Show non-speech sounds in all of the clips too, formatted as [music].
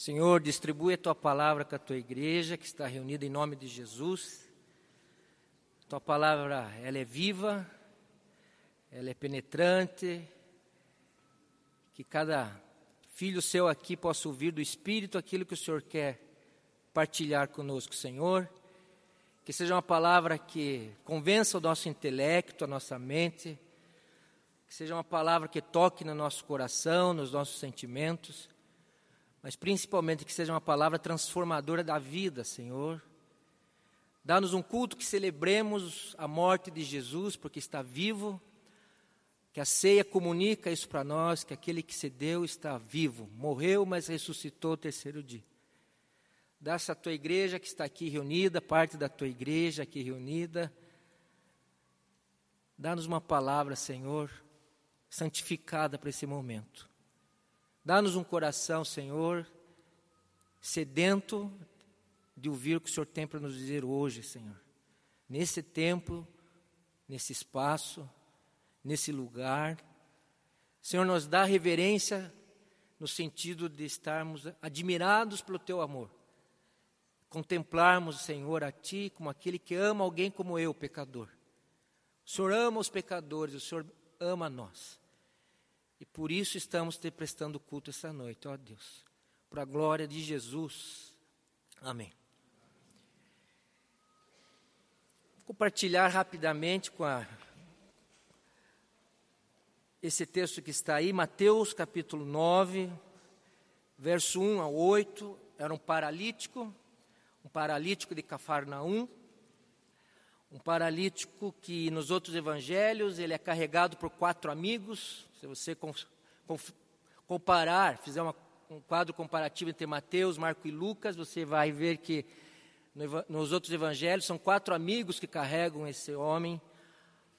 Senhor, distribui a tua palavra com a tua igreja que está reunida em nome de Jesus. Tua palavra, ela é viva, ela é penetrante, que cada filho seu aqui possa ouvir do Espírito aquilo que o Senhor quer partilhar conosco, Senhor. Que seja uma palavra que convença o nosso intelecto, a nossa mente, que seja uma palavra que toque no nosso coração, nos nossos sentimentos mas principalmente que seja uma palavra transformadora da vida, Senhor. Dá-nos um culto que celebremos a morte de Jesus, porque está vivo, que a ceia comunica isso para nós, que aquele que se deu está vivo, morreu, mas ressuscitou o terceiro dia. Dá essa tua igreja que está aqui reunida, parte da tua igreja aqui reunida. Dá-nos uma palavra, Senhor, santificada para esse momento. Dá-nos um coração, Senhor, sedento de ouvir o que o Senhor tem para nos dizer hoje, Senhor. Nesse tempo, nesse espaço, nesse lugar. Senhor, nos dá reverência no sentido de estarmos admirados pelo teu amor. Contemplarmos, Senhor, a ti como aquele que ama alguém como eu, pecador. O Senhor ama os pecadores, o Senhor ama nós. E por isso estamos te prestando culto essa noite, ó Deus. Para a glória de Jesus. Amém. Vou compartilhar rapidamente com a esse texto que está aí, Mateus capítulo 9, verso 1 a 8, era um paralítico, um paralítico de Cafarnaum, um paralítico que nos outros evangelhos ele é carregado por quatro amigos, se você comparar, fizer uma, um quadro comparativo entre Mateus, Marco e Lucas, você vai ver que no, nos outros evangelhos são quatro amigos que carregam esse homem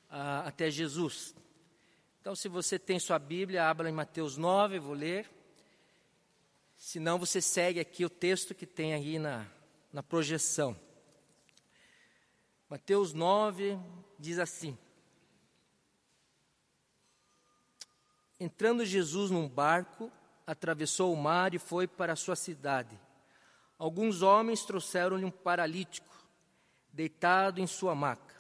ah, até Jesus. Então, se você tem sua Bíblia, abra em Mateus 9, vou ler. Se não, você segue aqui o texto que tem aí na, na projeção. Mateus 9 diz assim: Entrando Jesus num barco, atravessou o mar e foi para sua cidade. Alguns homens trouxeram-lhe um paralítico, deitado em sua maca.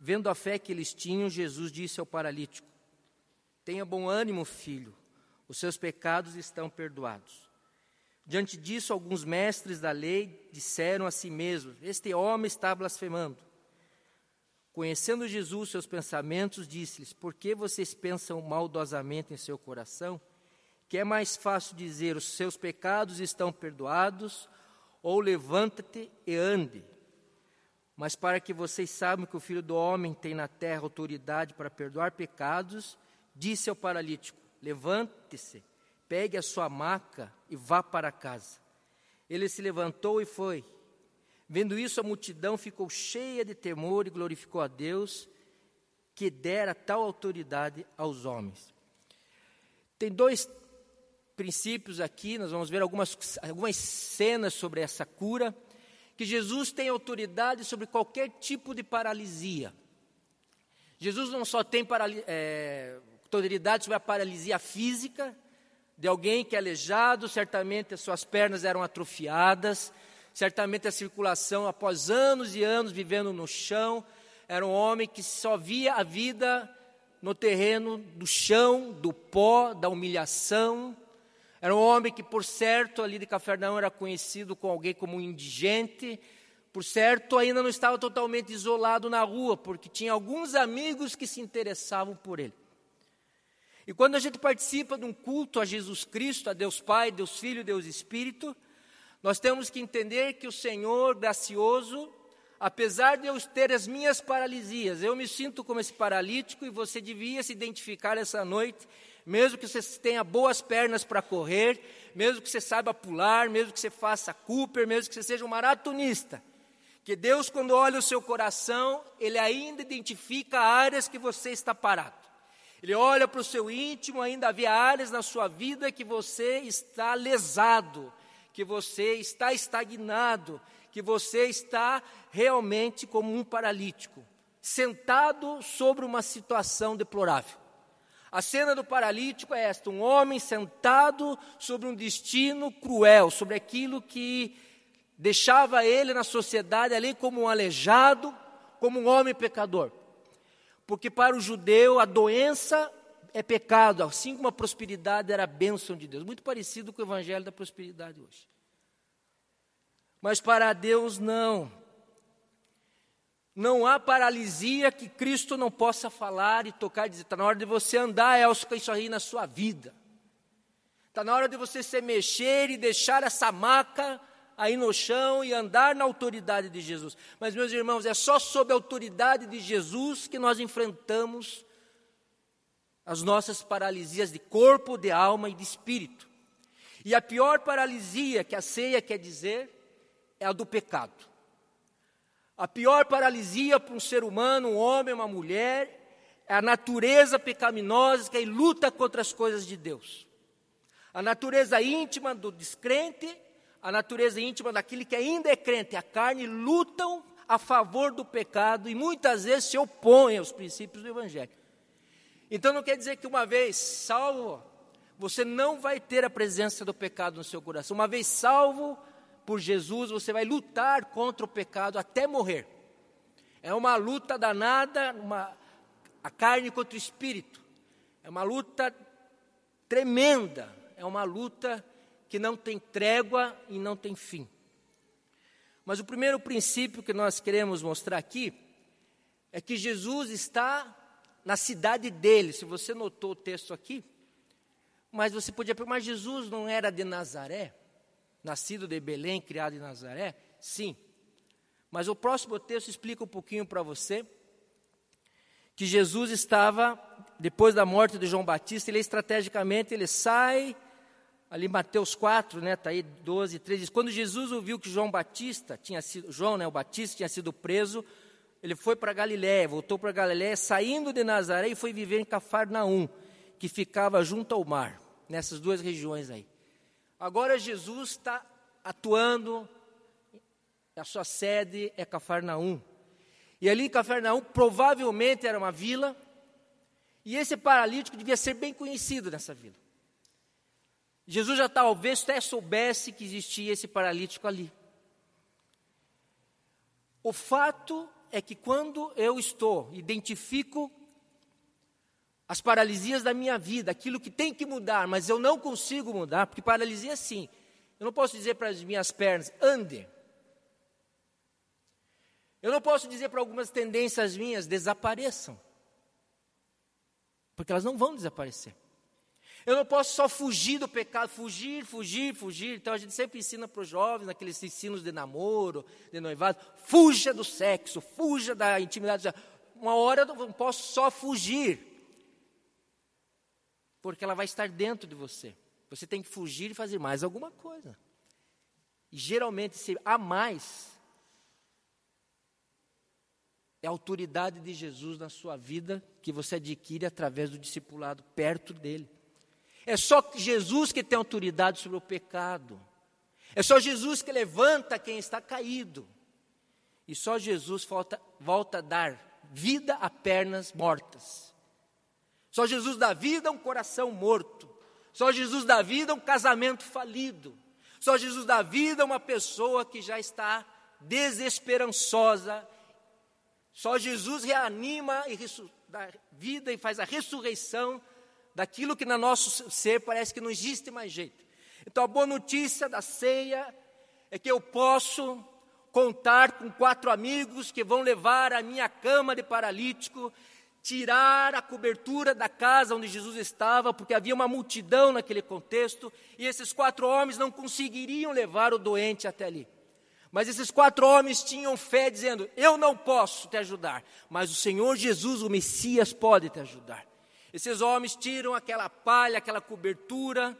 Vendo a fé que eles tinham, Jesus disse ao paralítico: Tenha bom ânimo, filho, os seus pecados estão perdoados. Diante disso, alguns mestres da lei disseram a si mesmos: Este homem está blasfemando. Conhecendo Jesus seus pensamentos, disse-lhes: Por que vocês pensam maldosamente em seu coração? Que é mais fácil dizer: Os seus pecados estão perdoados, ou levanta-te e ande. Mas para que vocês saibam que o Filho do Homem tem na terra autoridade para perdoar pecados, disse ao paralítico: Levante-se, pegue a sua maca e vá para casa. Ele se levantou e foi. Vendo isso, a multidão ficou cheia de temor e glorificou a Deus, que dera tal autoridade aos homens. Tem dois princípios aqui, nós vamos ver algumas, algumas cenas sobre essa cura, que Jesus tem autoridade sobre qualquer tipo de paralisia. Jesus não só tem é, autoridade sobre a paralisia física, de alguém que é aleijado, certamente as suas pernas eram atrofiadas, Certamente a circulação, após anos e anos vivendo no chão, era um homem que só via a vida no terreno do chão, do pó, da humilhação. Era um homem que, por certo, ali de Cafarnaum era conhecido com alguém como indigente. Por certo, ainda não estava totalmente isolado na rua, porque tinha alguns amigos que se interessavam por ele. E quando a gente participa de um culto a Jesus Cristo, a Deus Pai, Deus Filho, Deus Espírito, nós temos que entender que o Senhor gracioso, apesar de eu ter as minhas paralisias, eu me sinto como esse paralítico e você devia se identificar essa noite, mesmo que você tenha boas pernas para correr, mesmo que você saiba pular, mesmo que você faça Cooper, mesmo que você seja um maratonista. Que Deus, quando olha o seu coração, Ele ainda identifica áreas que você está parado. Ele olha para o seu íntimo, ainda havia áreas na sua vida que você está lesado, que você está estagnado, que você está realmente como um paralítico, sentado sobre uma situação deplorável. A cena do paralítico é esta: um homem sentado sobre um destino cruel, sobre aquilo que deixava ele na sociedade ali como um aleijado, como um homem pecador. Porque para o judeu a doença é pecado, assim como a prosperidade era a bênção de Deus. Muito parecido com o evangelho da prosperidade hoje. Mas para Deus não. Não há paralisia que Cristo não possa falar e tocar e dizer: está na hora de você andar, Elcio, com isso aí na sua vida. Está na hora de você se mexer e deixar essa maca aí no chão e andar na autoridade de Jesus. Mas, meus irmãos, é só sob a autoridade de Jesus que nós enfrentamos as nossas paralisias de corpo, de alma e de espírito. E a pior paralisia que a ceia quer dizer é a do pecado. A pior paralisia para um ser humano, um homem, uma mulher, é a natureza pecaminosa que luta contra as coisas de Deus. A natureza íntima do descrente, a natureza íntima daquele que ainda é crente, a carne, lutam a favor do pecado e muitas vezes se opõem aos princípios do Evangelho. Então não quer dizer que uma vez salvo, você não vai ter a presença do pecado no seu coração. Uma vez salvo, por Jesus, você vai lutar contra o pecado até morrer. É uma luta danada, uma, a carne contra o espírito. É uma luta tremenda, é uma luta que não tem trégua e não tem fim. Mas o primeiro princípio que nós queremos mostrar aqui é que Jesus está na cidade dele. Se você notou o texto aqui, mas você podia perguntar, mas Jesus não era de Nazaré? nascido de Belém, criado em Nazaré? Sim. Mas o próximo texto explica um pouquinho para você que Jesus estava, depois da morte de João Batista, ele estrategicamente ele sai, ali Mateus 4, né, está aí 12, 13, diz, quando Jesus ouviu que João Batista tinha sido, João, né, o Batista tinha sido preso, ele foi para Galiléia, voltou para Galiléia, saindo de Nazaré e foi viver em Cafarnaum, que ficava junto ao mar, nessas duas regiões aí. Agora Jesus está atuando, a sua sede é Cafarnaum. E ali em Cafarnaum provavelmente era uma vila, e esse paralítico devia ser bem conhecido nessa vila. Jesus já talvez até soubesse que existia esse paralítico ali. O fato é que quando eu estou, identifico as paralisias da minha vida, aquilo que tem que mudar, mas eu não consigo mudar, porque paralisia é assim. Eu não posso dizer para as minhas pernas, ande. Eu não posso dizer para algumas tendências minhas, desapareçam. Porque elas não vão desaparecer. Eu não posso só fugir do pecado, fugir, fugir, fugir. Então a gente sempre ensina para os jovens, naqueles ensinos de namoro, de noivado, fuja do sexo, fuja da intimidade. Uma hora eu não posso só fugir porque ela vai estar dentro de você. Você tem que fugir e fazer mais alguma coisa. E geralmente, se há mais, é a autoridade de Jesus na sua vida que você adquire através do discipulado perto dele. É só Jesus que tem autoridade sobre o pecado. É só Jesus que levanta quem está caído. E só Jesus volta, volta a dar vida a pernas mortas. Só Jesus dá vida a um coração morto. Só Jesus dá vida a um casamento falido. Só Jesus dá vida a uma pessoa que já está desesperançosa. Só Jesus reanima e dá vida e faz a ressurreição daquilo que no nosso ser parece que não existe mais jeito. Então a boa notícia da ceia é que eu posso contar com quatro amigos que vão levar a minha cama de paralítico tirar a cobertura da casa onde Jesus estava, porque havia uma multidão naquele contexto, e esses quatro homens não conseguiriam levar o doente até ali. Mas esses quatro homens tinham fé, dizendo: Eu não posso te ajudar, mas o Senhor Jesus, o Messias, pode te ajudar. Esses homens tiram aquela palha, aquela cobertura,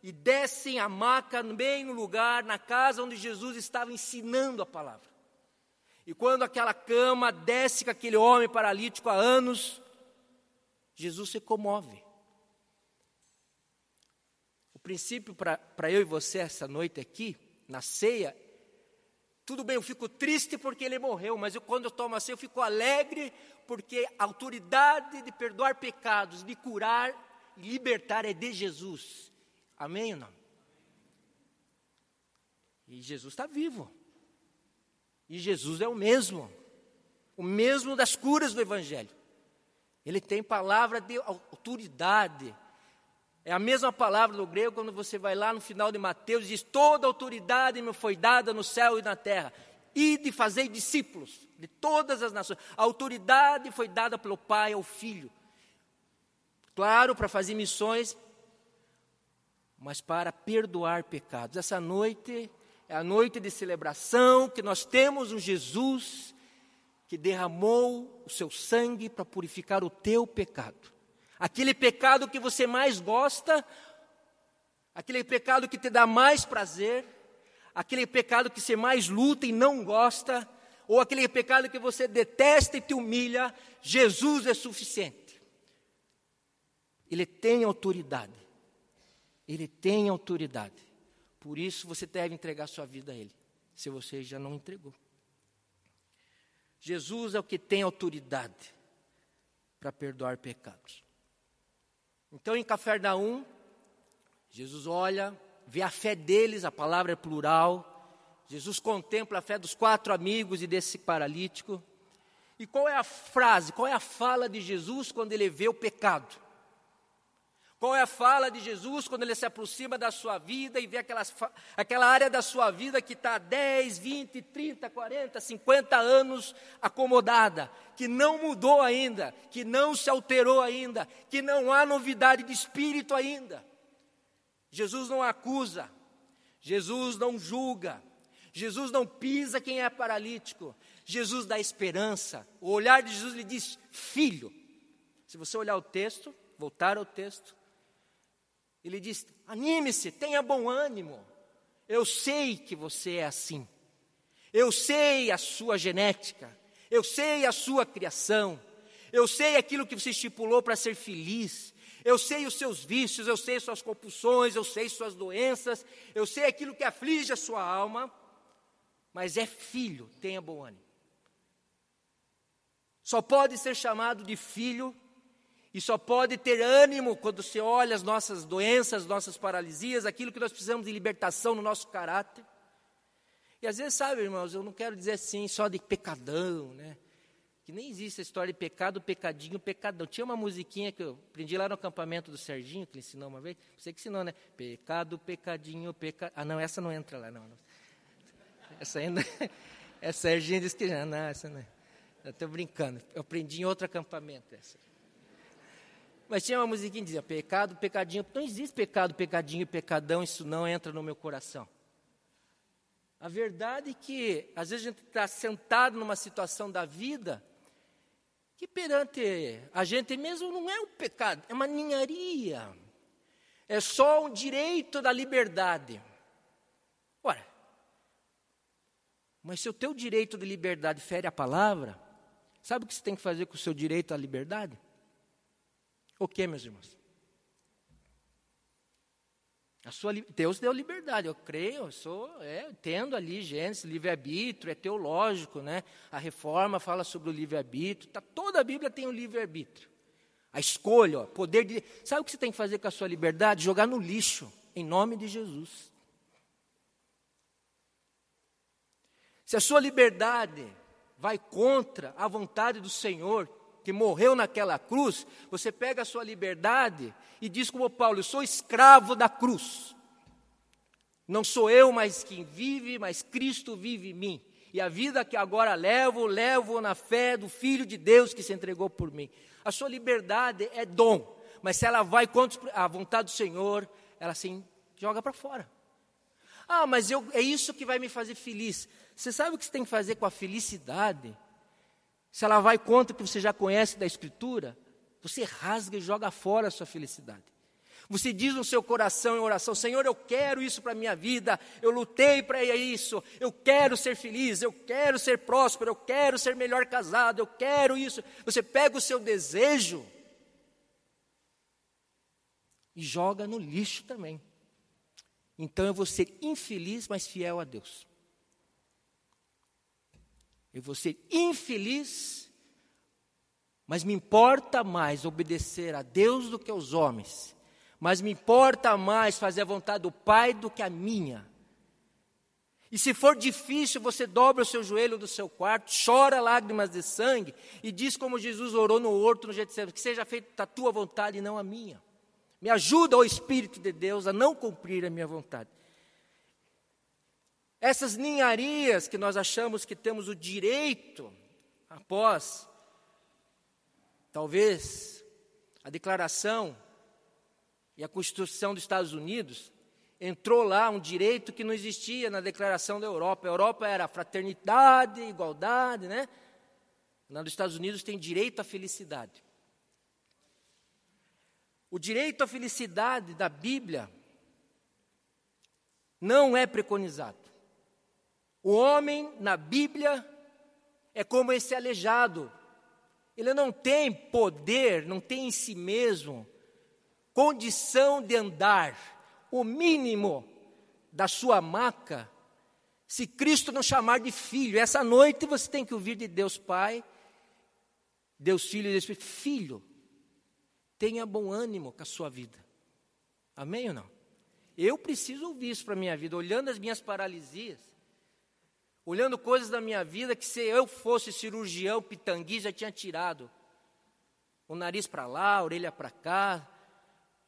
e descem a maca bem no lugar, na casa onde Jesus estava ensinando a palavra. E quando aquela cama desce com aquele homem paralítico há anos, Jesus se comove. O princípio para eu e você essa noite aqui, na ceia, Tudo bem, eu fico triste porque ele morreu, mas eu, quando eu tomo assim, eu fico alegre porque a autoridade de perdoar pecados, de curar e libertar é de Jesus. Amém ou não? E Jesus está vivo. E Jesus é o mesmo. O mesmo das curas do Evangelho. Ele tem palavra de autoridade. É a mesma palavra do grego quando você vai lá no final de Mateus diz: Toda autoridade me foi dada no céu e na terra. E de fazer discípulos de todas as nações. A autoridade foi dada pelo Pai ao Filho. Claro, para fazer missões, mas para perdoar pecados. Essa noite é a noite de celebração que nós temos um Jesus que derramou o seu sangue para purificar o teu pecado aquele pecado que você mais gosta, aquele pecado que te dá mais prazer, aquele pecado que você mais luta e não gosta, ou aquele pecado que você detesta e te humilha, Jesus é suficiente. Ele tem autoridade. Ele tem autoridade. Por isso você deve entregar sua vida a Ele, se você já não entregou. Jesus é o que tem autoridade para perdoar pecados. Então, em Cafarnaum, Jesus olha, vê a fé deles, a palavra é plural. Jesus contempla a fé dos quatro amigos e desse paralítico. E qual é a frase, qual é a fala de Jesus quando ele vê o pecado? Qual é a fala de Jesus quando ele se aproxima da sua vida e vê aquelas, aquela área da sua vida que está 10, 20, 30, 40, 50 anos acomodada, que não mudou ainda, que não se alterou ainda, que não há novidade de espírito ainda? Jesus não acusa, Jesus não julga, Jesus não pisa quem é paralítico, Jesus dá esperança. O olhar de Jesus lhe diz: Filho. Se você olhar o texto, voltar ao texto, ele diz: anime-se, tenha bom ânimo. Eu sei que você é assim. Eu sei a sua genética. Eu sei a sua criação. Eu sei aquilo que você estipulou para ser feliz. Eu sei os seus vícios, eu sei suas compulsões, eu sei suas doenças, eu sei aquilo que aflige a sua alma. Mas é filho, tenha bom ânimo. Só pode ser chamado de filho e só pode ter ânimo quando você olha as nossas doenças, nossas paralisias, aquilo que nós precisamos de libertação no nosso caráter. E às vezes, sabe, irmãos, eu não quero dizer assim só de pecadão, né? Que nem existe a história de pecado, pecadinho, pecadão. Tinha uma musiquinha que eu aprendi lá no acampamento do Serginho, que ele ensinou uma vez. Você que ensinou, né? Pecado, pecadinho, pecado. Ah, não, essa não entra lá, não. Essa ainda. É Serginho disse que já, não, essa não é. Eu estou brincando. Eu aprendi em outro acampamento essa. Mas tinha uma musiquinha que dizia: pecado, pecadinho. Não existe pecado, pecadinho, pecadão, isso não entra no meu coração. A verdade é que, às vezes, a gente está sentado numa situação da vida que perante a gente mesmo não é um pecado, é uma ninharia. É só um direito da liberdade. Ora, mas se o teu direito de liberdade fere a palavra, sabe o que você tem que fazer com o seu direito à liberdade? O que, meus irmãos? Sua, Deus deu liberdade, eu creio, eu sou, é, entendo ali Gênesis, livre-arbítrio, é teológico, né? A reforma fala sobre o livre-arbítrio, tá, toda a Bíblia tem o livre-arbítrio. A escolha, ó, poder de. Sabe o que você tem que fazer com a sua liberdade? Jogar no lixo, em nome de Jesus. Se a sua liberdade vai contra a vontade do Senhor, que morreu naquela cruz, você pega a sua liberdade e diz como Paulo: Eu sou escravo da cruz. Não sou eu mais quem vive, mas Cristo vive em mim. E a vida que agora levo, levo na fé do Filho de Deus que se entregou por mim. A sua liberdade é dom, mas se ela vai contra a vontade do Senhor, ela se joga para fora. Ah, mas eu, é isso que vai me fazer feliz. Você sabe o que você tem que fazer com a felicidade? Se ela vai contra o que você já conhece da Escritura, você rasga e joga fora a sua felicidade. Você diz no seu coração em oração: Senhor, eu quero isso para a minha vida, eu lutei para isso, eu quero ser feliz, eu quero ser próspero, eu quero ser melhor casado, eu quero isso. Você pega o seu desejo e joga no lixo também. Então eu vou ser infeliz, mas fiel a Deus. Eu vou ser infeliz, mas me importa mais obedecer a Deus do que aos homens. Mas me importa mais fazer a vontade do Pai do que a minha. E se for difícil, você dobra o seu joelho do seu quarto, chora lágrimas de sangue e diz como Jesus orou no horto no Getsemane, que seja feita a tua vontade e não a minha. Me ajuda, ó Espírito de Deus, a não cumprir a minha vontade. Essas ninharias que nós achamos que temos o direito, após, talvez, a declaração e a Constituição dos Estados Unidos, entrou lá um direito que não existia na Declaração da Europa. A Europa era fraternidade, igualdade, né? Nos Estados Unidos tem direito à felicidade. O direito à felicidade da Bíblia não é preconizado. O homem na Bíblia é como esse aleijado. Ele não tem poder, não tem em si mesmo condição de andar o mínimo da sua maca, se Cristo não chamar de filho. Essa noite você tem que ouvir de Deus Pai, Deus Filho e Deus Espírito. Filho, tenha bom ânimo com a sua vida. Amém ou não? Eu preciso ouvir isso para a minha vida, olhando as minhas paralisias, olhando coisas da minha vida que se eu fosse cirurgião, pitangui, já tinha tirado. O nariz para lá, a orelha para cá,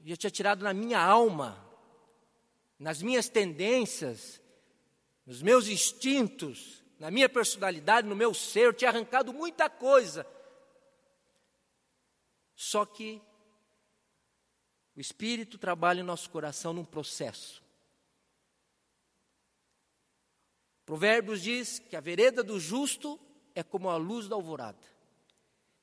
já tinha tirado na minha alma nas minhas tendências, nos meus instintos, na minha personalidade, no meu ser, eu tinha arrancado muita coisa. Só que o Espírito trabalha em nosso coração num processo. Provérbios diz que a vereda do justo é como a luz da alvorada,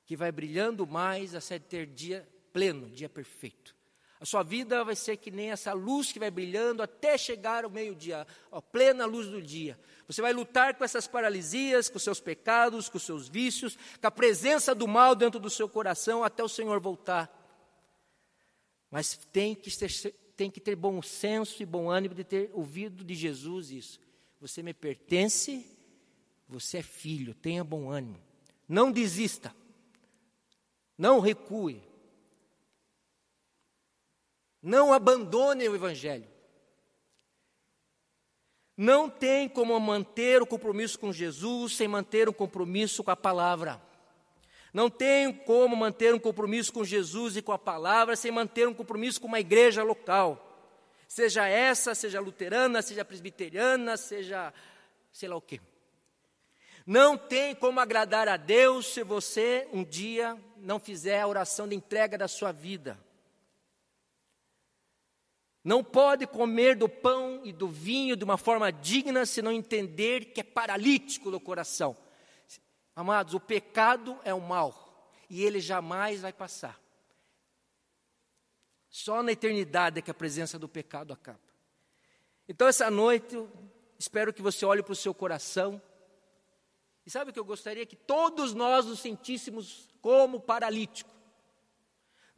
que vai brilhando mais até ter dia pleno, dia perfeito. A sua vida vai ser que nem essa luz que vai brilhando até chegar ao meio-dia, a plena luz do dia. Você vai lutar com essas paralisias, com seus pecados, com seus vícios, com a presença do mal dentro do seu coração até o Senhor voltar. Mas tem que ter, tem que ter bom senso e bom ânimo de ter ouvido de Jesus isso. Você me pertence, você é filho, tenha bom ânimo. Não desista, não recue. Não abandone o Evangelho. Não tem como manter o compromisso com Jesus sem manter um compromisso com a palavra. Não tem como manter um compromisso com Jesus e com a palavra sem manter um compromisso com uma igreja local. Seja essa, seja luterana, seja presbiteriana, seja sei lá o quê. Não tem como agradar a Deus se você um dia não fizer a oração de entrega da sua vida. Não pode comer do pão e do vinho de uma forma digna se não entender que é paralítico do coração. Amados, o pecado é o mal e ele jamais vai passar. Só na eternidade é que a presença do pecado acaba. Então, essa noite, espero que você olhe para o seu coração. E sabe o que eu gostaria? Que todos nós nos sentíssemos como paralítico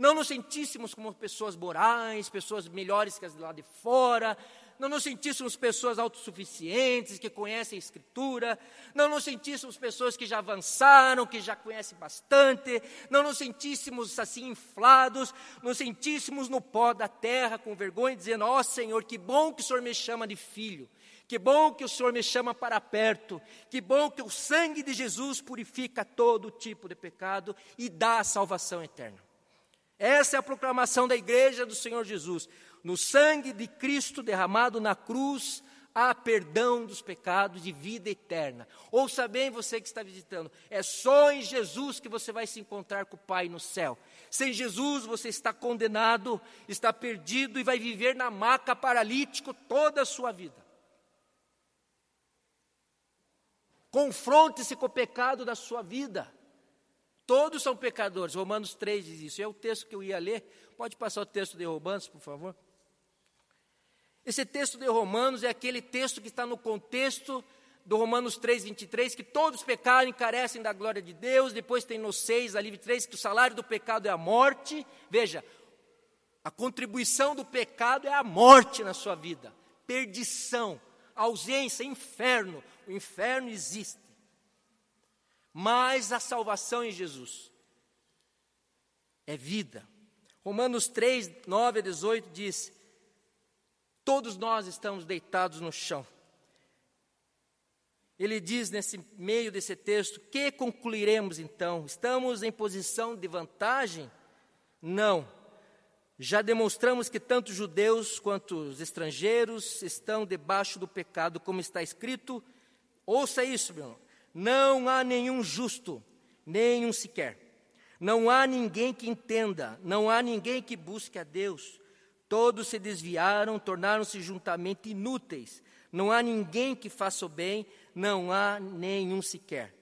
não nos sentíssemos como pessoas morais, pessoas melhores que as lá de fora, não nos sentíssemos pessoas autossuficientes, que conhecem a Escritura, não nos sentíssemos pessoas que já avançaram, que já conhecem bastante, não nos sentíssemos assim inflados, nos sentíssemos no pó da terra com vergonha, dizendo: Ó oh, Senhor, que bom que o Senhor me chama de filho. Que bom que o Senhor me chama para perto. Que bom que o sangue de Jesus purifica todo tipo de pecado e dá a salvação eterna. Essa é a proclamação da igreja do Senhor Jesus. No sangue de Cristo derramado na cruz, há perdão dos pecados e vida eterna. Ouça bem você que está visitando, é só em Jesus que você vai se encontrar com o Pai no céu. Sem Jesus você está condenado, está perdido e vai viver na maca paralítico toda a sua vida. Confronte-se com o pecado da sua vida. Todos são pecadores. Romanos 3 diz isso. É o texto que eu ia ler. Pode passar o texto de Romanos, por favor? Esse texto de Romanos é aquele texto que está no contexto do Romanos 3, 23, que todos pecaram e carecem da glória de Deus. Depois tem no 6, ali 3, que o salário do pecado é a morte. Veja, a contribuição do pecado é a morte na sua vida, perdição, ausência, inferno. O inferno existe. mas a salvação em Jesus é vida. Romanos 3, 9 a 18 diz: Todos nós estamos deitados no chão. Ele diz nesse meio desse texto: Que concluiremos então? Estamos em posição de vantagem? Não. Já demonstramos que tanto judeus quanto os estrangeiros estão debaixo do pecado, como está escrito. Ouça isso, meu irmão. Não há nenhum justo, nenhum sequer. Não há ninguém que entenda, não há ninguém que busque a Deus. Todos se desviaram, tornaram-se juntamente inúteis. Não há ninguém que faça o bem, não há nenhum sequer.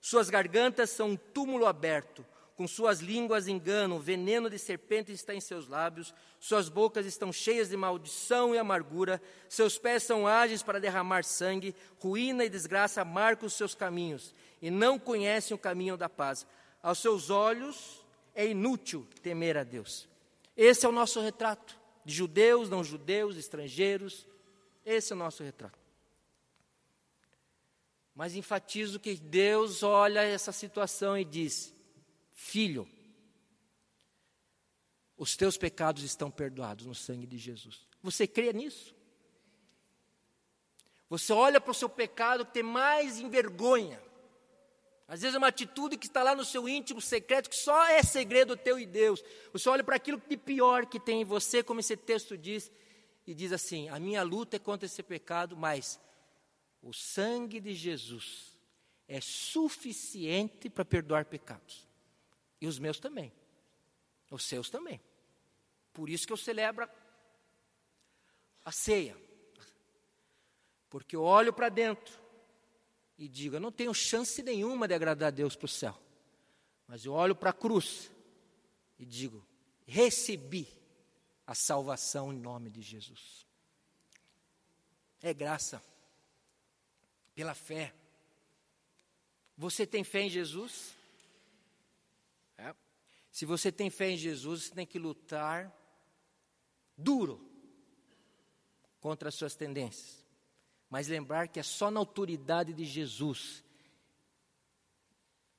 Suas gargantas são um túmulo aberto, com suas línguas enganam, veneno de serpente está em seus lábios, suas bocas estão cheias de maldição e amargura, seus pés são ágeis para derramar sangue, ruína e desgraça marcam os seus caminhos, e não conhecem o caminho da paz. Aos seus olhos é inútil temer a Deus. Esse é o nosso retrato, de judeus, não judeus, estrangeiros, esse é o nosso retrato. Mas enfatizo que Deus olha essa situação e diz: Filho, os teus pecados estão perdoados no sangue de Jesus. Você crê nisso? Você olha para o seu pecado que tem mais envergonha. Às vezes é uma atitude que está lá no seu íntimo secreto, que só é segredo teu e Deus. Você olha para aquilo de pior que tem em você, como esse texto diz, e diz assim: A minha luta é contra esse pecado, mas o sangue de Jesus é suficiente para perdoar pecados. E os meus também. Os seus também. Por isso que eu celebro a ceia. Porque eu olho para dentro e digo: eu não tenho chance nenhuma de agradar a Deus para o céu. Mas eu olho para a cruz e digo: recebi a salvação em nome de Jesus. É graça, pela fé. Você tem fé em Jesus? É. Se você tem fé em Jesus, você tem que lutar duro contra as suas tendências. Mas lembrar que é só na autoridade de Jesus,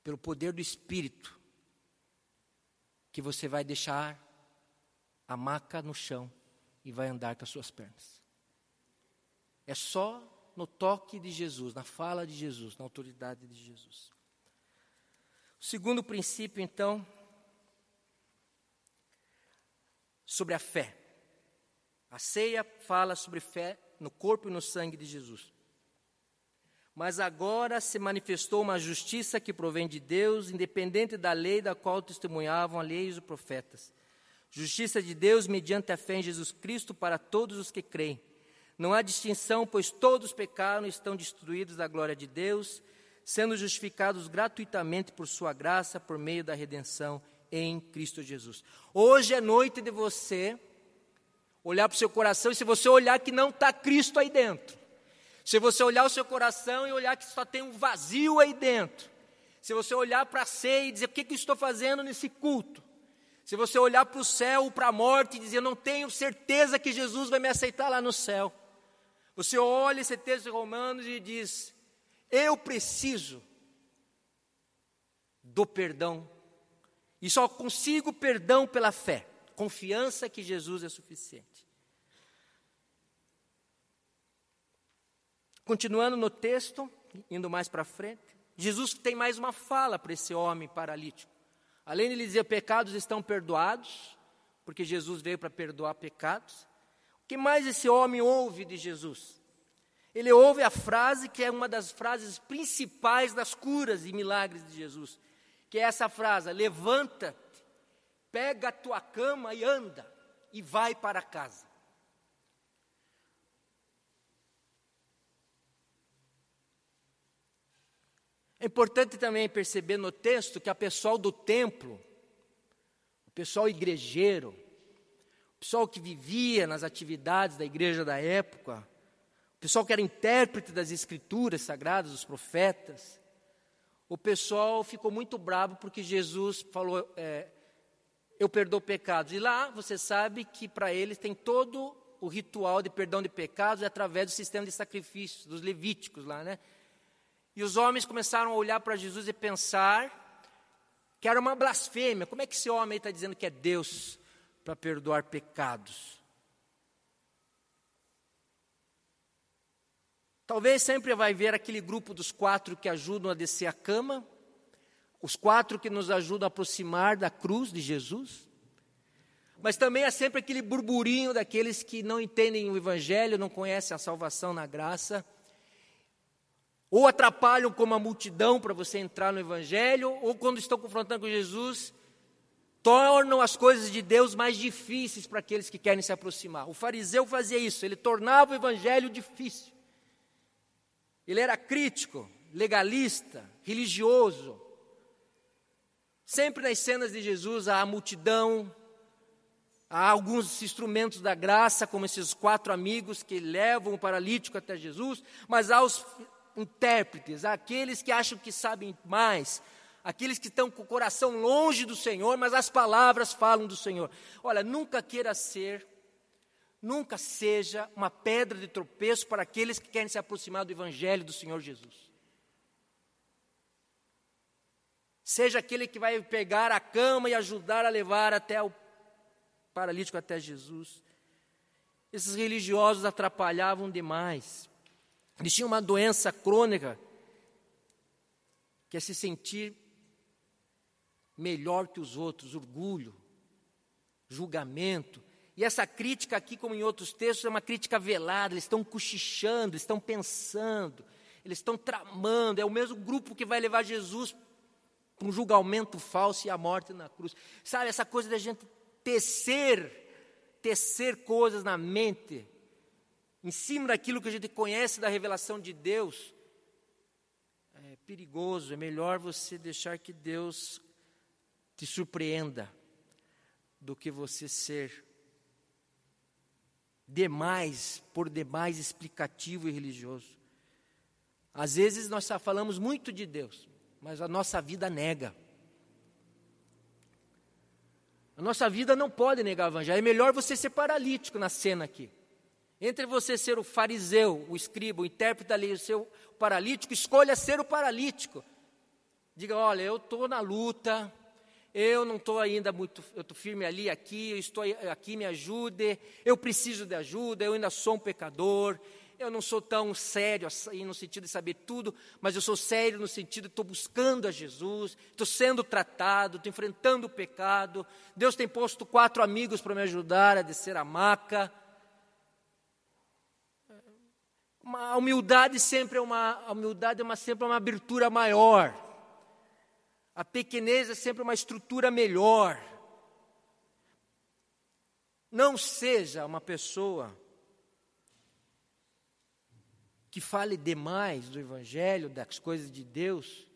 pelo poder do Espírito, que você vai deixar a maca no chão e vai andar com as suas pernas. É só no toque de Jesus, na fala de Jesus, na autoridade de Jesus. O segundo princípio, então, sobre a fé. A ceia fala sobre fé no corpo e no sangue de Jesus. Mas agora se manifestou uma justiça que provém de Deus, independente da lei da qual testemunhavam alheios os profetas Justiça de Deus mediante a fé em Jesus Cristo para todos os que creem. Não há distinção, pois todos pecaram e estão destruídos da glória de Deus, sendo justificados gratuitamente por sua graça, por meio da redenção em Cristo Jesus. Hoje é noite de você olhar para o seu coração e se você olhar que não está Cristo aí dentro, se você olhar o seu coração e olhar que só tem um vazio aí dentro, se você olhar para a ceia e dizer: o que, que eu estou fazendo nesse culto? Se você olhar para o céu, para a morte e dizer, não tenho certeza que Jesus vai me aceitar lá no céu. Você olha esse texto de Romanos e diz, eu preciso do perdão. E só consigo perdão pela fé, confiança que Jesus é suficiente. Continuando no texto, indo mais para frente, Jesus tem mais uma fala para esse homem paralítico. Além de lhe dizer pecados estão perdoados, porque Jesus veio para perdoar pecados, o que mais esse homem ouve de Jesus? Ele ouve a frase que é uma das frases principais das curas e milagres de Jesus, que é essa frase: levanta, pega a tua cama e anda, e vai para casa. É importante também perceber no texto que a pessoal do templo, o pessoal igrejeiro, o pessoal que vivia nas atividades da igreja da época, o pessoal que era intérprete das escrituras sagradas, dos profetas, o pessoal ficou muito bravo porque Jesus falou: é, Eu perdoo pecados. E lá você sabe que para eles tem todo o ritual de perdão de pecados é através do sistema de sacrifícios, dos levíticos lá, né? E os homens começaram a olhar para Jesus e pensar que era uma blasfêmia. Como é que esse homem está dizendo que é Deus para perdoar pecados? Talvez sempre vai ver aquele grupo dos quatro que ajudam a descer a cama, os quatro que nos ajudam a aproximar da cruz de Jesus. Mas também é sempre aquele burburinho daqueles que não entendem o Evangelho, não conhecem a salvação na graça, ou atrapalham como a multidão para você entrar no Evangelho, ou quando estão confrontando com Jesus, tornam as coisas de Deus mais difíceis para aqueles que querem se aproximar. O fariseu fazia isso, ele tornava o Evangelho difícil. Ele era crítico, legalista, religioso. Sempre nas cenas de Jesus há a multidão, há alguns instrumentos da graça, como esses quatro amigos que levam o paralítico até Jesus, mas há os intérpretes, há aqueles que acham que sabem mais, aqueles que estão com o coração longe do Senhor, mas as palavras falam do Senhor. Olha, nunca queira ser nunca seja uma pedra de tropeço para aqueles que querem se aproximar do Evangelho do Senhor Jesus. Seja aquele que vai pegar a cama e ajudar a levar até o paralítico até Jesus. Esses religiosos atrapalhavam demais. Eles tinham uma doença crônica, que é se sentir melhor que os outros, orgulho, julgamento, e essa crítica aqui, como em outros textos, é uma crítica velada, eles estão cochichando, estão pensando, eles estão tramando, é o mesmo grupo que vai levar Jesus um julgamento falso e a morte na cruz. Sabe, essa coisa da gente tecer, tecer coisas na mente, em cima daquilo que a gente conhece da revelação de Deus, é perigoso, é melhor você deixar que Deus te surpreenda do que você ser demais, por demais explicativo e religioso. Às vezes nós falamos muito de Deus, mas a nossa vida nega. A nossa vida não pode negar o Evangelho. É melhor você ser paralítico na cena aqui. Entre você ser o fariseu, o escriba, o intérprete da lei, o seu paralítico, escolha ser o paralítico. Diga: olha, eu estou na luta, eu não estou ainda muito, eu estou firme ali, aqui, eu estou aqui, me ajude, eu preciso de ajuda, eu ainda sou um pecador, eu não sou tão sério assim no sentido de saber tudo, mas eu sou sério no sentido de estou buscando a Jesus, estou sendo tratado, estou enfrentando o pecado, Deus tem posto quatro amigos para me ajudar a descer a maca. a humildade sempre é uma, a humildade é uma, sempre é uma abertura maior. A pequenez é sempre uma estrutura melhor. Não seja uma pessoa que fale demais do Evangelho, das coisas de Deus,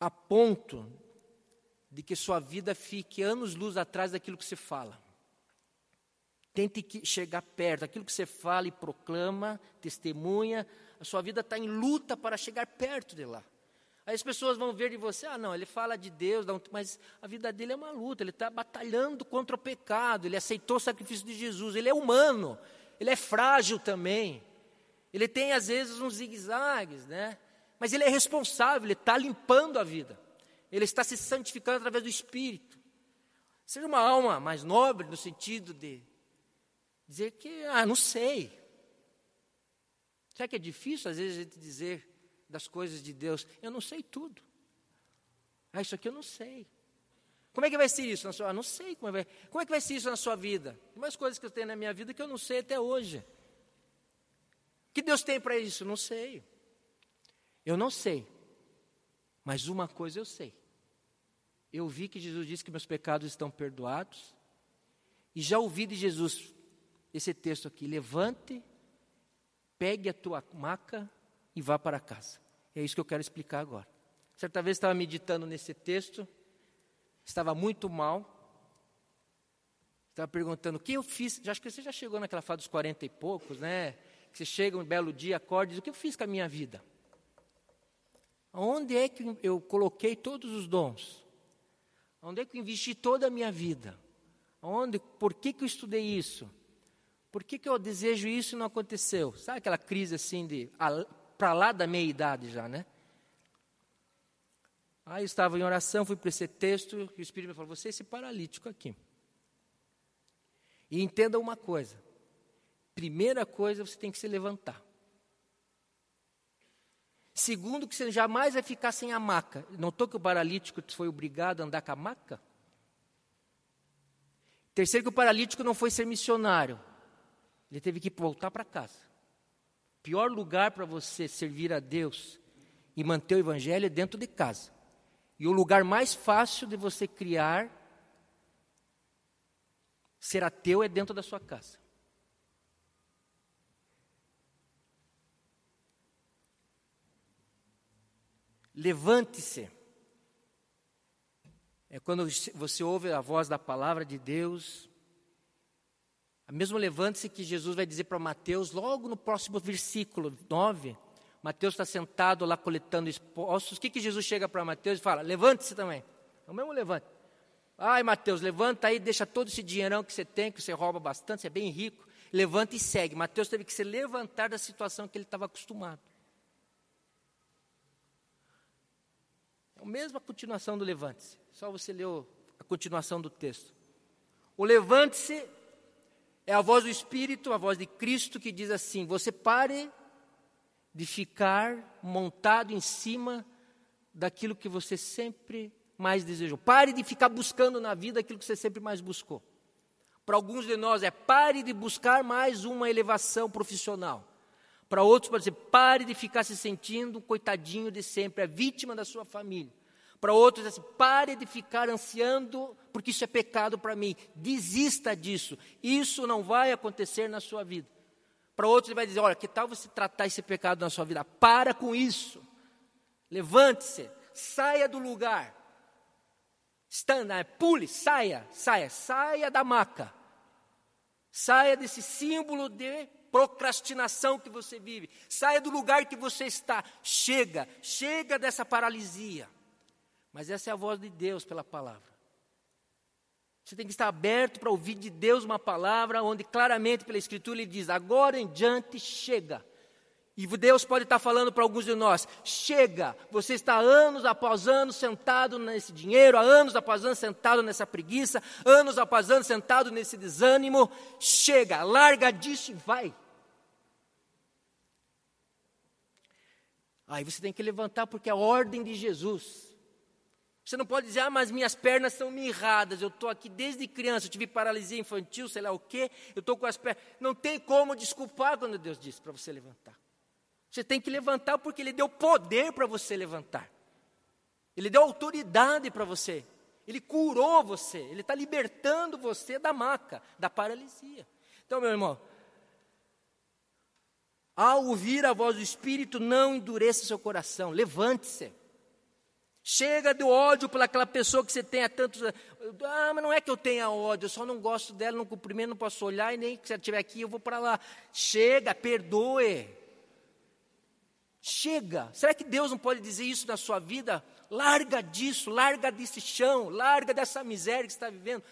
a ponto de que sua vida fique anos-luz atrás daquilo que se fala. Tente chegar perto, aquilo que você fala e proclama, testemunha, a sua vida está em luta para chegar perto de lá. Aí as pessoas vão ver de você, ah, não, ele fala de Deus, mas a vida dele é uma luta, ele está batalhando contra o pecado, ele aceitou o sacrifício de Jesus, ele é humano, ele é frágil também, ele tem às vezes uns zigue-zagues, né? Mas ele é responsável, ele está limpando a vida, ele está se santificando através do Espírito. Seja uma alma mais nobre no sentido de dizer que, ah, não sei, Será que é difícil às vezes a gente dizer das coisas de Deus? Eu não sei tudo. Ah, isso aqui eu não sei. Como é que vai ser isso na sua? Ah, não sei como é, como é que vai ser isso na sua vida. Tem mais coisas que eu tenho na minha vida que eu não sei até hoje. O que Deus tem para isso? Não sei. Eu não sei. Mas uma coisa eu sei. Eu vi que Jesus disse que meus pecados estão perdoados. E já ouvi de Jesus esse texto aqui: levante pegue a tua maca e vá para casa. É isso que eu quero explicar agora. Certa vez estava meditando nesse texto, estava muito mal, estava perguntando o que eu fiz. Já acho que você já chegou naquela fase dos quarenta e poucos, né? Que você chega um belo dia, acorda e diz: o que eu fiz com a minha vida? Onde é que eu coloquei todos os dons? Onde é que eu investi toda a minha vida? Onde, por que, que eu estudei isso? Por que, que eu desejo isso e não aconteceu? Sabe aquela crise assim de para lá da meia idade já, né? Aí eu estava em oração, fui para esse texto, e o Espírito me falou: Você é esse paralítico aqui. E entenda uma coisa: primeira coisa, você tem que se levantar. Segundo, que você jamais vai ficar sem a maca. Notou que o paralítico foi obrigado a andar com a maca? Terceiro, que o paralítico não foi ser missionário. Ele teve que voltar para casa. Pior lugar para você servir a Deus e manter o evangelho é dentro de casa. E o lugar mais fácil de você criar ser ateu é dentro da sua casa. Levante-se. É quando você ouve a voz da palavra de Deus. Mesmo levante-se que Jesus vai dizer para Mateus, logo no próximo versículo 9. Mateus está sentado lá coletando esposos. O que, que Jesus chega para Mateus e fala? Levante-se também. É o mesmo levante. Ai, Mateus, levanta aí, deixa todo esse dinheirão que você tem, que você rouba bastante, você é bem rico. Levanta e segue. Mateus teve que se levantar da situação que ele estava acostumado. É a mesma continuação do levante-se. Só você leu a continuação do texto. O levante-se é a voz do Espírito, a voz de Cristo que diz assim: você pare de ficar montado em cima daquilo que você sempre mais desejou. Pare de ficar buscando na vida aquilo que você sempre mais buscou. Para alguns de nós é pare de buscar mais uma elevação profissional. Para outros pode dizer, pare de ficar se sentindo coitadinho de sempre, é vítima da sua família. Para outros, assim, pare de ficar ansiando, porque isso é pecado para mim. Desista disso. Isso não vai acontecer na sua vida. Para outros, ele vai dizer: olha, que tal você tratar esse pecado na sua vida? Para com isso. Levante-se, saia do lugar. Stand, pule, saia, saia, saia da maca. Saia desse símbolo de procrastinação que você vive. Saia do lugar que você está. Chega, chega dessa paralisia. Mas essa é a voz de Deus pela palavra. Você tem que estar aberto para ouvir de Deus uma palavra onde claramente pela Escritura ele diz: agora em diante chega. E Deus pode estar falando para alguns de nós: chega, você está anos após anos sentado nesse dinheiro, anos após anos sentado nessa preguiça, anos após anos sentado nesse desânimo. Chega, larga disso e vai. Aí você tem que levantar, porque é a ordem de Jesus. Você não pode dizer, ah, mas minhas pernas são mirradas, eu estou aqui desde criança, eu tive paralisia infantil, sei lá o quê, eu estou com as pernas. Não tem como desculpar quando Deus disse para você levantar. Você tem que levantar porque Ele deu poder para você levantar. Ele deu autoridade para você. Ele curou você. Ele está libertando você da maca, da paralisia. Então, meu irmão, ao ouvir a voz do Espírito, não endureça seu coração, levante-se. Chega do ódio pelaquela pessoa que você tem há tantos. Ah, mas não é que eu tenha ódio, eu só não gosto dela, não cumprimento, não posso olhar, e nem se ela estiver aqui, eu vou para lá. Chega, perdoe. Chega. Será que Deus não pode dizer isso na sua vida? Larga disso, larga desse chão, larga dessa miséria que você está vivendo.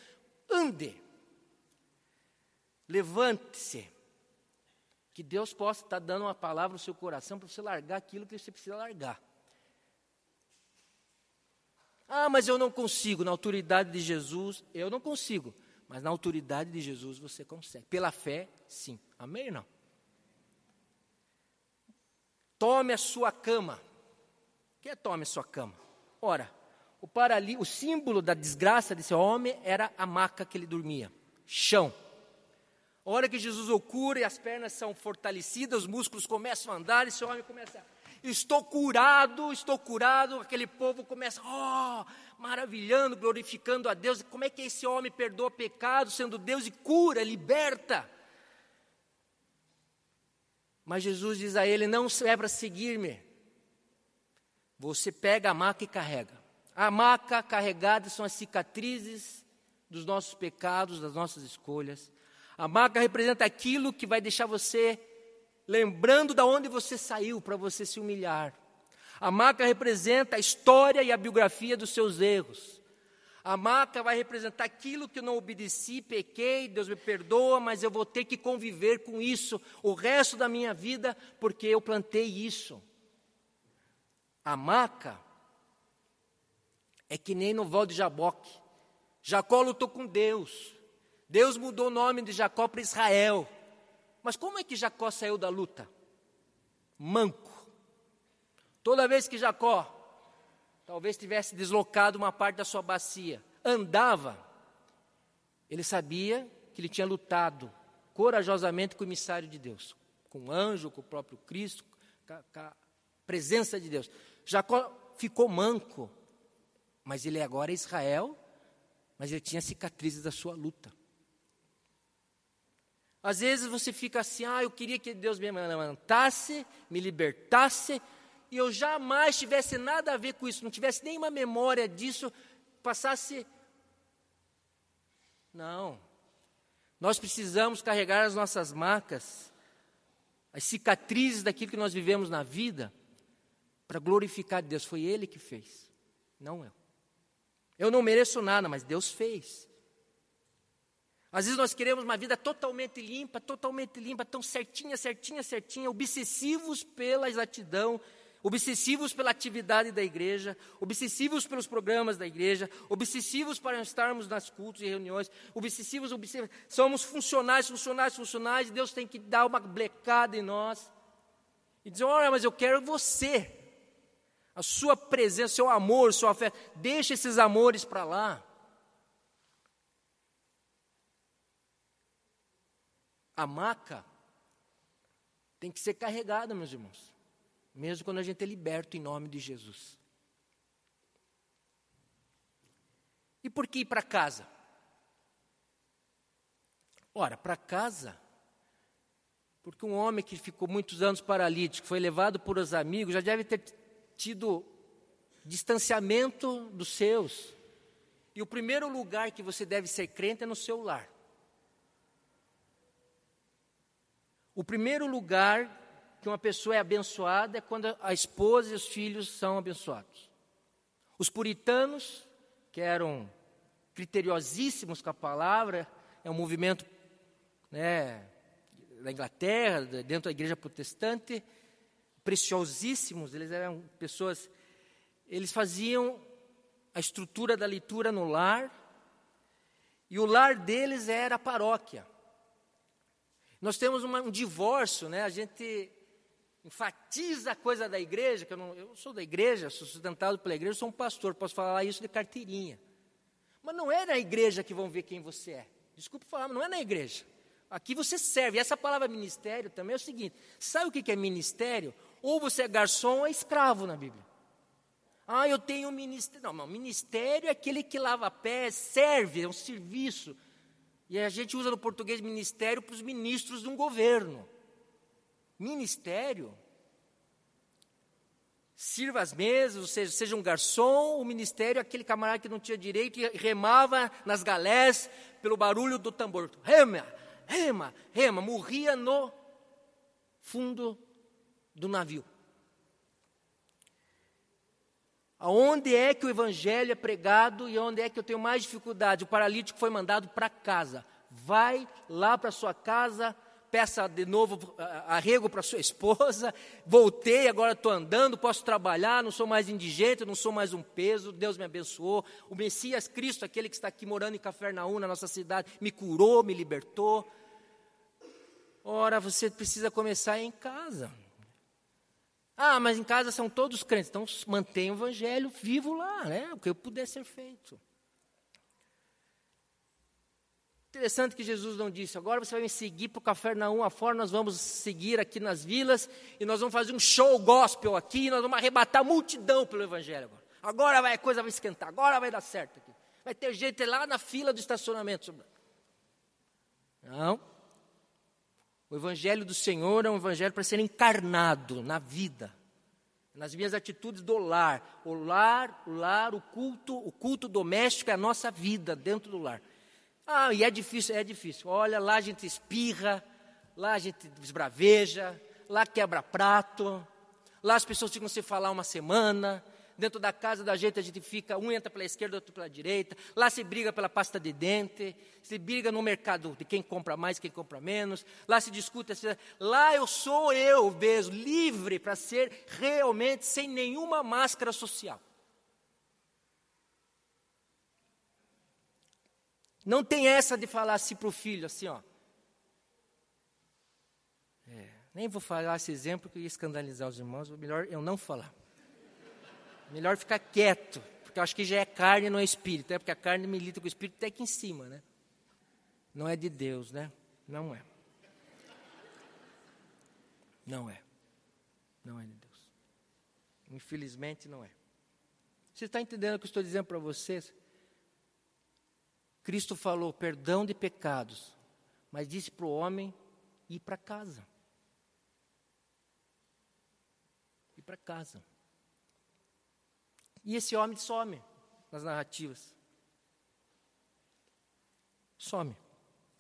Ande. Levante-se. Que Deus possa estar dando uma palavra no seu coração para você largar aquilo que você precisa largar. Ah, mas eu não consigo. Na autoridade de Jesus, eu não consigo. Mas na autoridade de Jesus você consegue. Pela fé, sim. Amém ou não? Tome a sua cama. O que é tome a sua cama? Ora, o, parali, o símbolo da desgraça desse homem era a maca que ele dormia. Chão. A hora que Jesus o cura e as pernas são fortalecidas, os músculos começam a andar, esse homem começa a estou curado, estou curado. Aquele povo começa, oh, maravilhando, glorificando a Deus. Como é que esse homem perdoa pecado, sendo Deus e cura, liberta? Mas Jesus diz a ele: não é para seguir-me. Você pega a maca e carrega. A maca carregada são as cicatrizes dos nossos pecados, das nossas escolhas. A maca representa aquilo que vai deixar você lembrando da onde você saiu para você se humilhar. A maca representa a história e a biografia dos seus erros. A maca vai representar aquilo que eu não obedeci, pequei, Deus me perdoa, mas eu vou ter que conviver com isso o resto da minha vida, porque eu plantei isso. A maca é que nem no Val de Jaboque. Jacó lutou com Deus. Deus mudou o nome de Jacó para Israel. Mas como é que Jacó saiu da luta? Manco. Toda vez que Jacó talvez tivesse deslocado uma parte da sua bacia, andava, ele sabia que ele tinha lutado corajosamente com o emissário de Deus, com o anjo, com o próprio Cristo, com a, presença de Deus. Jacó ficou manco, mas ele agora é Israel, mas ele tinha cicatrizes da sua luta. Às vezes você fica assim, ah, eu queria que Deus me levantasse, me libertasse, e eu jamais tivesse nada a ver com isso, não tivesse nenhuma memória disso, passasse. Não. Nós precisamos carregar as nossas marcas, as cicatrizes daquilo que nós vivemos na vida, para glorificar Deus. Foi Ele que fez, não eu. Eu não mereço nada, mas Deus fez. Às vezes nós queremos uma vida totalmente limpa, totalmente limpa, tão certinha, certinha, certinha, obsessivos pela exatidão, obsessivos pela atividade da igreja, obsessivos pelos programas da igreja, obsessivos para estarmos nas cultos e reuniões, obsessivos, obsessivos. Somos funcionais, funcionais, funcionais, e Deus tem que dar uma blecada em nós e dizer: Olha, mas eu quero você, a sua presença, seu amor, sua fé. Deixa esses amores para lá. A maca tem que ser carregada, meus irmãos mesmo quando a gente é liberto em nome de Jesus. E por que ir para casa? Ora, para casa, porque um homem que ficou muitos anos paralítico, foi levado por os amigos, já deve ter tido distanciamento dos seus. E o primeiro lugar que você deve ser crente é no seu lar. O primeiro lugar que uma pessoa é abençoada é quando a esposa e os filhos são abençoados. Os puritanos, que eram criteriosíssimos com a palavra, é um movimento né, da Inglaterra, dentro da igreja protestante, preciosíssimos, eles eram pessoas, eles faziam a estrutura da leitura no lar, e o lar deles era a paróquia. Nós temos uma, um divórcio, né? A gente enfatiza a coisa da igreja, que eu, não, eu sou da igreja, sou sustentado pela igreja, sou um pastor, posso falar isso de carteirinha. Mas não é na igreja que vão ver quem você é. Desculpe falar, mas não é na igreja. Aqui você serve. E essa palavra ministério também é o seguinte: sabe o que é ministério? Ou você é garçom ou é escravo na Bíblia. Ah, eu tenho um ministério. Não, não, ministério é aquele que lava pés, serve, é um serviço. E a gente usa no português ministério para os ministros de um governo. Ministério. Sirva as mesas, ou seja, seja um garçom, o ministério, aquele camarada que não tinha direito e remava nas galés pelo barulho do tambor. Rema, rema, rema, morria no fundo do navio. Aonde é que o evangelho é pregado e onde é que eu tenho mais dificuldade? O paralítico foi mandado para casa. Vai lá para sua casa peça de novo arrego para sua [laughs] esposa, voltei, agora estou andando, posso trabalhar, não sou mais indigente, não sou mais um peso, Deus me abençoou. O Messias Cristo, aquele que está aqui morando em Cafarnaum, na nossa cidade, me curou, me libertou. Ora, você precisa começar em casa. Ah, mas em casa são todos crentes, então mantenha o evangelho vivo lá, né? O que puder ser feito. Interessante que Jesus não disse, agora você vai me seguir para o Cafarnaum, afora nós vamos seguir aqui nas vilas e nós vamos fazer um show gospel aqui, nós vamos arrebatar a multidão pelo Evangelho agora. Agora vai, a coisa vai esquentar, agora vai dar certo aqui. Vai ter gente lá na fila do estacionamento. Não. O Evangelho do Senhor é um Evangelho para ser encarnado na vida, nas minhas atitudes do lar. O lar, o lar, o culto, o culto doméstico é a nossa vida dentro do lar. Ah, e é difícil, é difícil. Olha, lá a gente espirra, lá a gente esbraveja, lá quebra prato, lá as pessoas ficam sem falar uma semana, Dentro da casa da gente a gente fica, um entra pela esquerda, outro pela direita. Lá se briga pela pasta de dente, se briga no mercado de quem compra mais, quem compra menos. Lá se discute, lá eu sou eu mesmo, livre para ser realmente sem nenhuma máscara social. Não tem essa de falar assim para o filho, assim, ó. É, nem vou falar esse exemplo que ia escandalizar os irmãos, melhor eu não falar. Melhor ficar quieto, porque eu acho que já é carne, não é espírito, é porque a carne milita com o espírito até aqui em cima, né? Não é de Deus, né? Não é. Não é. Não é de Deus. Infelizmente não é. Você está entendendo o que eu estou dizendo para vocês? Cristo falou perdão de pecados, mas disse para o homem ir para casa. Ir para casa. E esse homem some nas narrativas. Some.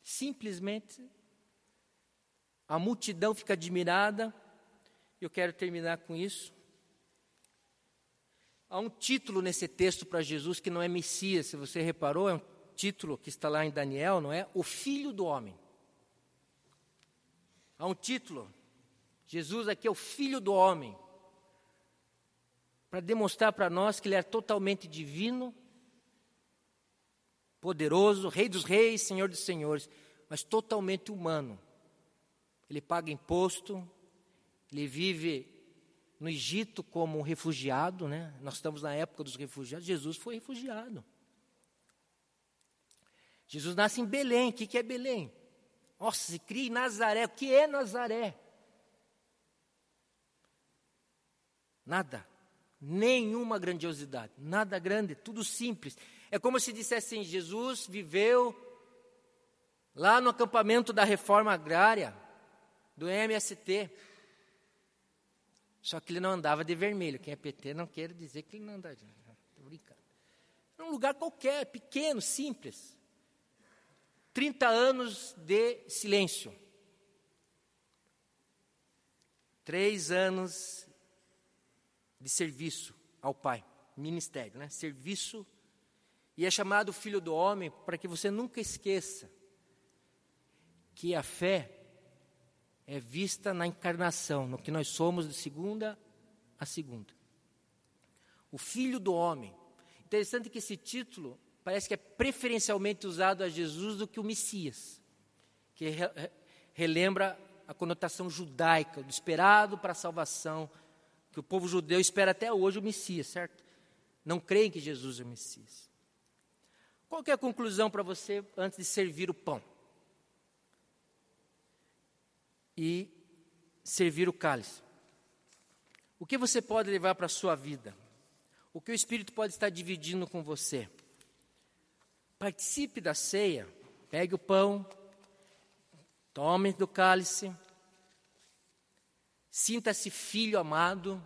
Simplesmente a multidão fica admirada. Eu quero terminar com isso. Há um título nesse texto para Jesus que não é Messias, se você reparou, é um título que está lá em Daniel, não é? O Filho do Homem. Há um título. Jesus aqui é o Filho do Homem. Para demonstrar para nós que Ele é totalmente divino, poderoso, Rei dos Reis, Senhor dos Senhores, mas totalmente humano. Ele paga imposto, ele vive no Egito como um refugiado, né? Nós estamos na época dos refugiados. Jesus foi refugiado. Jesus nasce em Belém. O que é Belém? Nossa, se cria em Nazaré. O que é Nazaré? Nada. Nenhuma grandiosidade. Nada grande. Tudo simples. É como se dissesse assim: Jesus viveu lá no acampamento da reforma agrária, do MST. Só que ele não andava de vermelho. Quem é PT não quer dizer que ele não andava. Estou brincando. É um lugar qualquer, pequeno, simples. 30 anos de silêncio. Três anos de serviço ao Pai, ministério, né? Serviço. E é chamado Filho do Homem para que você nunca esqueça que a fé é vista na encarnação, no que nós somos de segunda a segunda. O Filho do Homem. Interessante que esse título parece que é preferencialmente usado a Jesus do que o Messias, que re, relembra a conotação judaica, do esperado para a salvação, que o povo judeu espera até hoje o Messias, certo? Não creem que Jesus é o Messias. Qual é a conclusão para você antes de servir o pão? E servir o cálice. O que você pode levar para a sua vida? O que o Espírito pode estar dividindo com você? Participe da ceia, pegue o pão, tome do cálice, sinta-se filho amado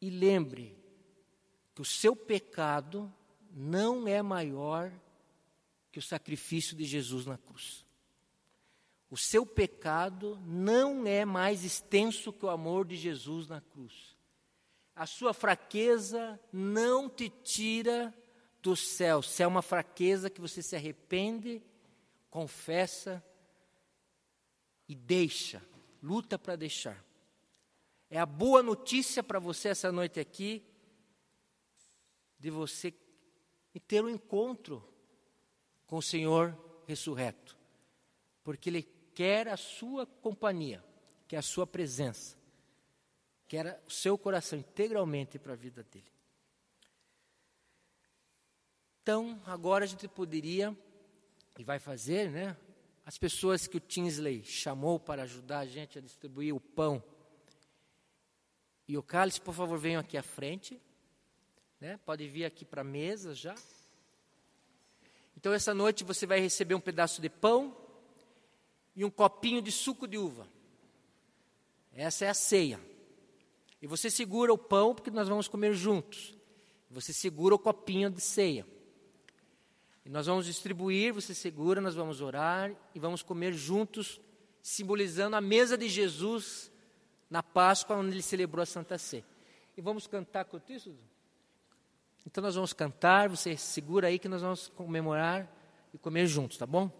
e lembre que o seu pecado não é maior que o sacrifício de Jesus na cruz. O seu pecado não é mais extenso que o amor de Jesus na cruz. A sua fraqueza não te tira do céu. Se é uma fraqueza que você se arrepende, confessa e deixa, luta para deixar. É a boa notícia para você essa noite aqui, de você ter um encontro com o Senhor ressurreto, porque Ele quer a sua companhia, quer a sua presença que era o seu coração integralmente para a vida dele. Então, agora a gente poderia, e vai fazer, né? As pessoas que o Tinsley chamou para ajudar a gente a distribuir o pão e o cálice, por favor, venham aqui à frente. Né? Pode vir aqui para a mesa já. Então, essa noite você vai receber um pedaço de pão e um copinho de suco de uva. Essa é a ceia. E você segura o pão, porque nós vamos comer juntos. Você segura o copinho de ceia. E nós vamos distribuir, você segura, nós vamos orar e vamos comer juntos, simbolizando a mesa de Jesus na Páscoa, onde ele celebrou a Santa Sé. E vamos cantar com isso? Então nós vamos cantar, você segura aí que nós vamos comemorar e comer juntos, tá bom?